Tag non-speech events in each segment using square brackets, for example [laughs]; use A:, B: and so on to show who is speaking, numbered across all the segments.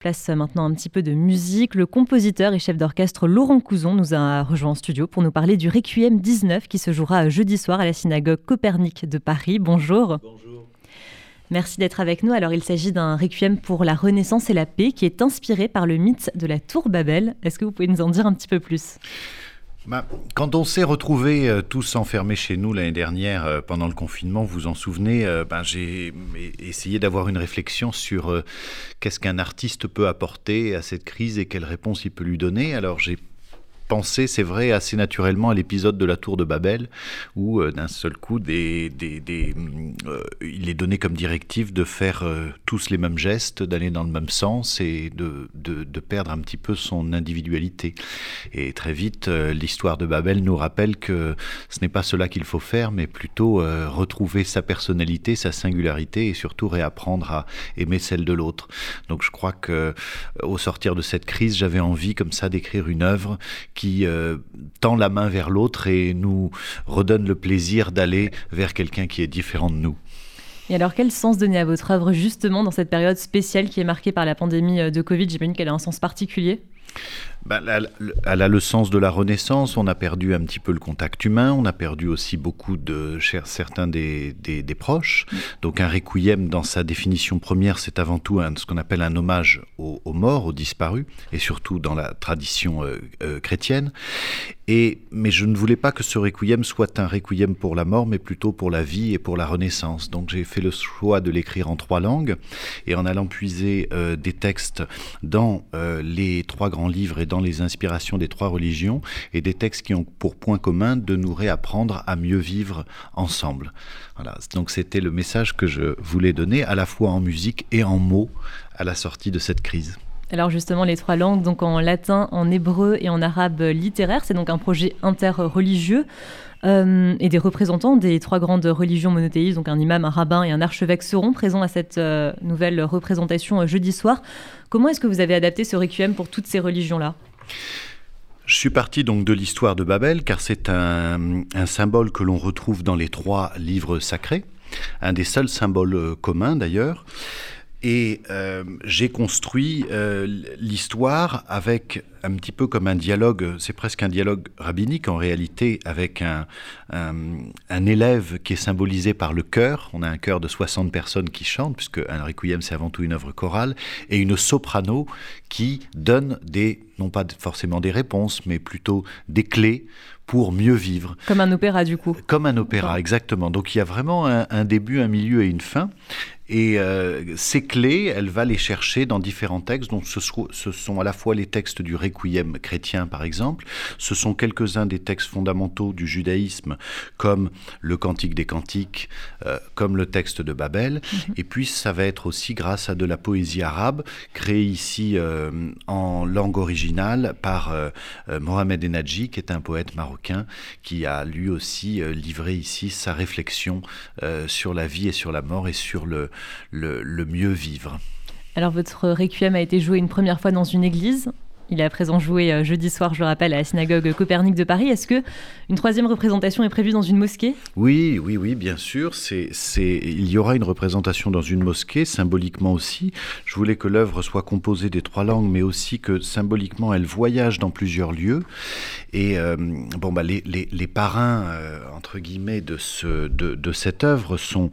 A: Place maintenant un petit peu de musique. Le compositeur et chef d'orchestre Laurent Couzon nous a rejoint en studio pour nous parler du Requiem 19 qui se jouera jeudi soir à la synagogue Copernic de Paris. Bonjour.
B: Bonjour.
A: Merci d'être avec nous. Alors, il s'agit d'un requiem pour la Renaissance et la paix qui est inspiré par le mythe de la Tour Babel. Est-ce que vous pouvez nous en dire un petit peu plus?
B: Bah, quand on s'est retrouvés euh, tous enfermés chez nous l'année dernière euh, pendant le confinement, vous vous en souvenez, euh, ben, j'ai essayé d'avoir une réflexion sur qu'est-ce qu'un artiste peut apporter à cette crise et quelle réponse il peut lui donner. Penser, c'est vrai, assez naturellement à l'épisode de la tour de Babel, où euh, d'un seul coup, euh, il est donné comme directive de faire euh, tous les mêmes gestes, d'aller dans le même sens et de, de, perdre un petit peu son individualité. Et très vite, l'histoire de Babel nous rappelle que ce n'est pas cela qu'il faut faire, mais plutôt retrouver sa personnalité, sa singularité et surtout réapprendre à aimer celle de l'autre. Donc je crois que au sortir de cette crise, j'avais envie comme ça d'écrire une œuvre euh, tend la main vers l'autre et nous redonne le plaisir d'aller vers quelqu'un qui est différent de nous.
A: Et alors, quel sens donner à votre œuvre justement dans cette période spéciale qui est marquée par la pandémie euh, de Covid? J'imagine qu'elle a un sens particulier
B: ben, elle, a le sens de la Renaissance. On a perdu un petit peu le contact humain. On a perdu aussi beaucoup de certains des, des, proches. Donc un requiem, dans sa définition première, c'est avant tout ce qu'on appelle un hommage aux, morts, aux disparus, et surtout dans la tradition euh, euh, chrétienne. Mais je ne voulais pas que ce requiem soit un requiem pour la mort, mais plutôt pour la vie et pour la Renaissance. Donc j'ai fait le choix de l'écrire en trois langues, et en allant puiser euh, des textes dans les trois grands livres et dans les inspirations des trois religions, et des textes qui ont pour point commun de nous réapprendre à mieux vivre ensemble. Voilà. Donc c'était le message que je voulais donner, à la fois en musique et en mots, à la sortie de cette crise.
A: Alors justement, les trois langues, donc en latin, en hébreu et en arabe littéraire, c'est donc un projet interreligieux. Euh, et des représentants des trois grandes religions monothéistes, donc un imam, un rabbin et un archevêque, seront présents à cette euh, nouvelle représentation euh, jeudi soir. Comment est-ce que vous avez adapté ce requiem pour toutes ces religions-là?
B: Je suis parti donc de l'histoire de Babel, car c'est un, un, symbole que l'on retrouve dans les trois livres sacrés, un des seuls symboles communs d'ailleurs. Et euh, j'ai construit euh, l'histoire avec un petit peu comme un dialogue, c'est presque un dialogue rabbinique en réalité, avec un, un, élève qui est symbolisé par le chœur. On a un chœur de 60 personnes qui chantent, puisque un requiem c'est avant tout une œuvre chorale, et une soprano qui donne des, non pas forcément des réponses, mais plutôt des clés pour mieux vivre.
A: Comme un opéra du coup.
B: Comme un opéra, exactement. Donc il y a vraiment un, un début, un milieu et une fin. Et euh, ces clés, elle va les chercher dans différents textes. Donc ce, ce, sont à la fois les textes du Requiem chrétien, par exemple. Ce sont quelques-uns des textes fondamentaux du judaïsme, comme le Cantique des Cantiques, euh, comme le texte de Babel. Mhm. Et puis ça va être aussi grâce à de la poésie arabe, créée ici euh, en langue originale par Mohamed Enadji, qui est un poète marocain, qui a lui aussi livré ici sa réflexion sur la vie et sur la mort et sur le, le, mieux vivre.
A: Alors votre requiem a été joué une première fois dans une église. Il est à présent joué euh, jeudi soir, je le rappelle, à la synagogue Copernic de Paris. Est-ce que une troisième représentation est prévue dans une mosquée?
B: Oui, oui, oui, bien sûr. Il y aura une représentation dans une mosquée, symboliquement aussi. Je voulais que l'œuvre soit composée des trois langues, mais aussi que symboliquement elle voyage dans plusieurs lieux. Et euh, bon, bah, les, parrains, euh, entre guillemets, de, ce, de, de, cette œuvre sont,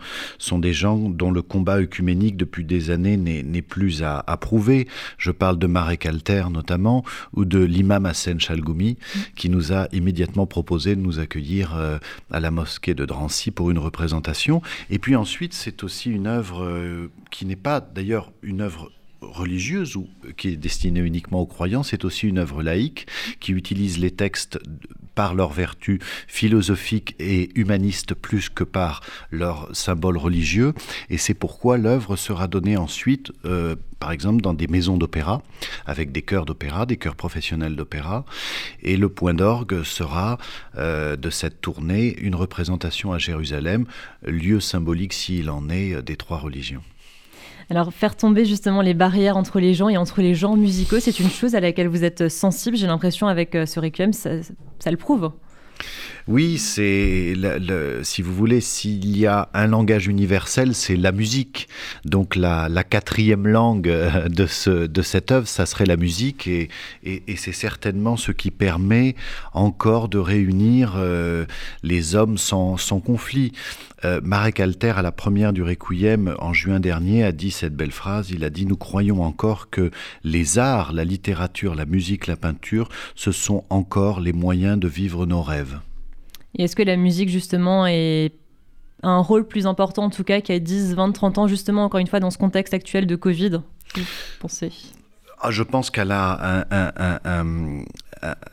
B: des gens dont le combat œcuménique depuis des années n'est, n'est plus à, à, prouver. Je parle de Marek Alter notamment, ou de l'imam Hassan Chalgoumi, qui nous a immédiatement proposé de nous accueillir euh, à la mosquée de Drancy pour une représentation. Et puis ensuite, c'est aussi une œuvre euh, qui n'est pas d'ailleurs une œuvre religieuse ou qui est destinée uniquement aux croyants, c'est aussi une œuvre laïque qui utilise les textes par leur vertu philosophique et humaniste plus que par leur symbole religieux. Et c'est pourquoi l'œuvre sera donnée ensuite, euh, par exemple, dans des maisons d'opéra, avec des chœurs d'opéra, des chœurs professionnels d'opéra. Et le point d'orgue sera euh, de cette tournée une représentation à Jérusalem, lieu symbolique s'il en est des trois religions.
A: Alors, faire tomber justement les barrières entre les gens et entre les genres musicaux, c'est une chose à laquelle vous êtes sensible. J'ai l'impression avec euh, ce Requiem, ça, le prouve.
B: Oui, c'est si vous voulez, s'il y a un langage universel, c'est la musique. Donc la, quatrième langue euh, de, ce, de cette œuvre, ça serait la musique, et, et, c'est certainement ce qui permet encore de réunir euh, les hommes sans, sans conflit. Euh, Marek Alter, à la première du Requiem en juin dernier, a dit cette belle phrase. Il a dit Nous croyons encore que les arts, la littérature, la musique, la peinture, ce sont encore les moyens de vivre nos rêves.
A: Et est-ce que la musique, justement, est un rôle plus important, en tout cas, a 10, 20, 30 ans, justement, encore une fois, dans ce contexte actuel de Covid
B: ah, je pense qu'elle a un,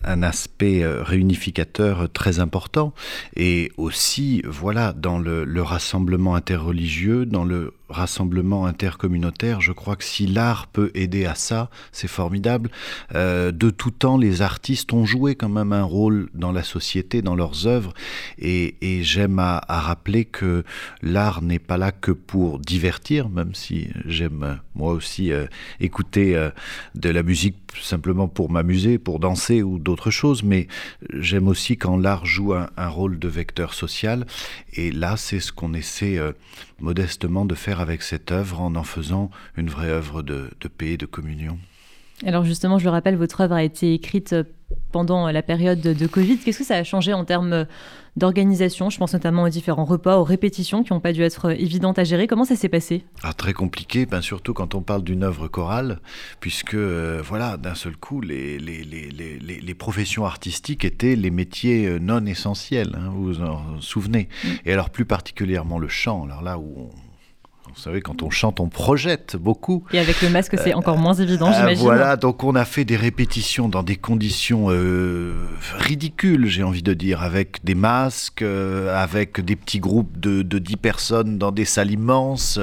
B: un aspect euh, réunificateur très important. Et aussi voilà dans le, le rassemblement interreligieux dans le rassemblement intercommunautaire. Je crois que si l'art peut aider à ça, c'est formidable. Euh, de tout temps, les artistes ont joué quand même un rôle dans la société, dans leurs œuvres, et, j'aime à, rappeler que l'art n'est pas là que pour divertir, même si j'aime moi aussi euh, écouter euh, de la musique simplement pour m'amuser, pour danser ou d'autres choses, mais j'aime aussi quand l'art joue un, un, rôle de vecteur social, et là c'est ce qu'on essaie modestement de faire avec cette œuvre en en faisant une vraie œuvre de, paix et de communion.
A: Alors justement, je le rappelle, votre œuvre a été écrite pendant la période de Covid. Qu'est-ce que ça a changé en termes d'organisation? Je pense notamment aux différents repas, aux répétitions qui n'ont pas dû être évidentes à gérer. Comment ça s'est passé?
B: Ah, Très compliqué, ben, surtout quand on parle d'une œuvre chorale, puisque euh, voilà, d'un seul coup, les, les, les, les, professions artistiques étaient les métiers euh, non essentiels, hein, vous vous en souvenez. Mm. Et alors plus particulièrement le chant, alors là où on vous savez, quand on chante, on projette beaucoup.
A: Et avec le masque, c'est encore moins évident, euh, j'imagine.
B: Voilà, donc on a fait des répétitions dans des conditions euh, ridicules, j'ai envie de dire, avec des masques, euh, avec des petits groupes de, de 10 personnes dans des salles immenses.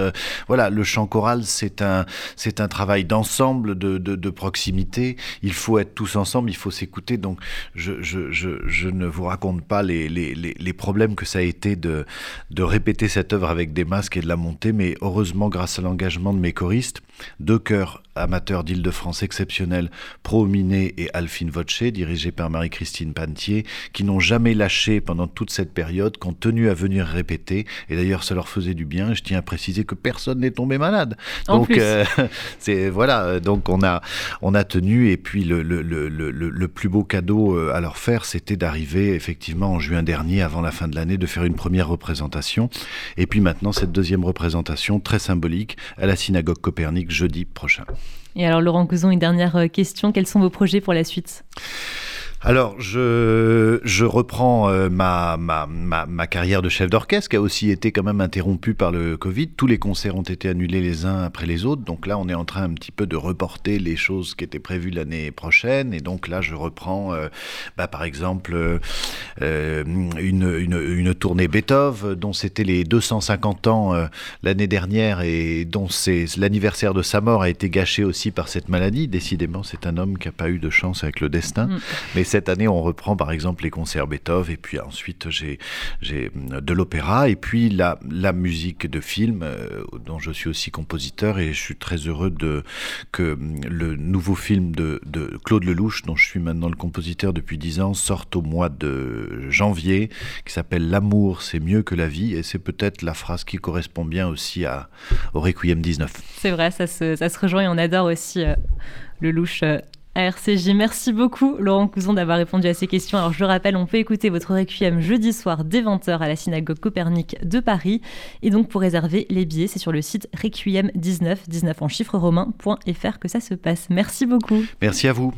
B: voilà, le chant choral, c'est un, c'est un travail d'ensemble, de, de, de, proximité. Il faut être tous ensemble, il faut s'écouter. Donc, je, je, je, je, ne vous raconte pas les, les, les, les problèmes que ça a été de, de répéter cette œuvre avec des masques et de la monter, mais heureusement, grâce à l'engagement de mes choristes, deux chœurs amateurs d'Île-de-France exceptionnels, Pro-Miné et Alphine Voce, dirigés par Marie-Christine Pantier, qui n'ont jamais lâché pendant toute cette période, qui ont tenu à venir répéter. Et d'ailleurs, ça leur faisait du bien. Je tiens à préciser que personne n'est tombé malade. donc, euh, [laughs] c'est voilà. Donc, on a on a tenu. Et puis, le, le, le, le plus beau cadeau euh, à leur faire, c'était d'arriver effectivement en juin dernier, avant la fin de l'année, de faire une première représentation. Et puis maintenant, cette deuxième représentation très symbolique à la synagogue Copernic jeudi prochain.
A: Et alors Laurent Couson, une dernière euh, question, quels sont vos projets pour la suite?
B: Alors, je, je reprends euh, ma, ma, ma, ma, carrière de chef d'orchestre qui a aussi été quand même interrompue par le Covid. Tous les concerts ont été annulés les uns après les autres. Donc là, on est en train un petit peu de reporter les choses qui étaient prévues l'année prochaine. Et donc là, je reprends, euh, bah, par exemple, euh, une, une, une, tournée Beethoven, dont c'était les 250 ans l'année dernière et dont l'anniversaire de sa mort a été gâché aussi par cette maladie. Décidément, c'est un homme qui n'a pas eu de chance avec le destin. Mm. Mais cette année, on reprend par exemple les concerts Beethoven, et puis ensuite j'ai de l'opéra, et puis la, musique de film, euh, dont je suis aussi compositeur, et je suis très heureux que le nouveau film de, de Claude Lelouch, dont je suis maintenant le compositeur depuis dix ans, sorte au mois de janvier, qui s'appelle L'amour, c'est mieux que la vie, et c'est peut-être la phrase qui correspond bien aussi à, au Requiem 19.
A: C'est vrai, ça se, ça se rejoint, et on adore aussi euh, Lelouch. Euh, RCJ. Merci beaucoup, Laurent Couson, d'avoir répondu à ces questions. Alors, je rappelle, on peut écouter votre requiem jeudi soir dès 20h à la synagogue Copernic de Paris. Et donc, pour réserver les billets, c'est sur le site requiem19, 19 en chiffre romain.fr que ça se passe. Merci beaucoup.
B: Merci à vous.